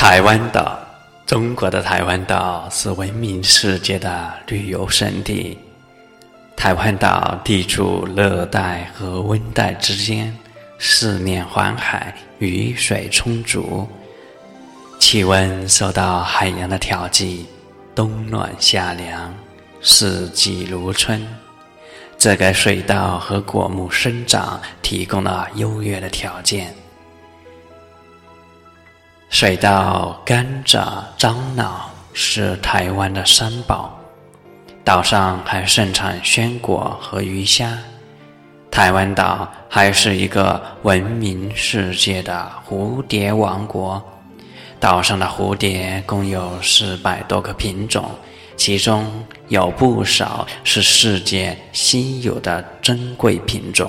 台湾岛，中国的台湾岛是闻名世界的旅游胜地。台湾岛地处热带和温带之间，四面环海，雨水充足，气温受到海洋的调剂，冬暖夏凉，四季如春，这给水稻和果木生长提供了优越的条件。水稻、甘蔗、樟脑是台湾的三宝，岛上还盛产鲜果和鱼虾。台湾岛还是一个闻名世界的蝴蝶王国，岛上的蝴蝶共有四百多个品种，其中有不少是世界稀有的珍贵品种。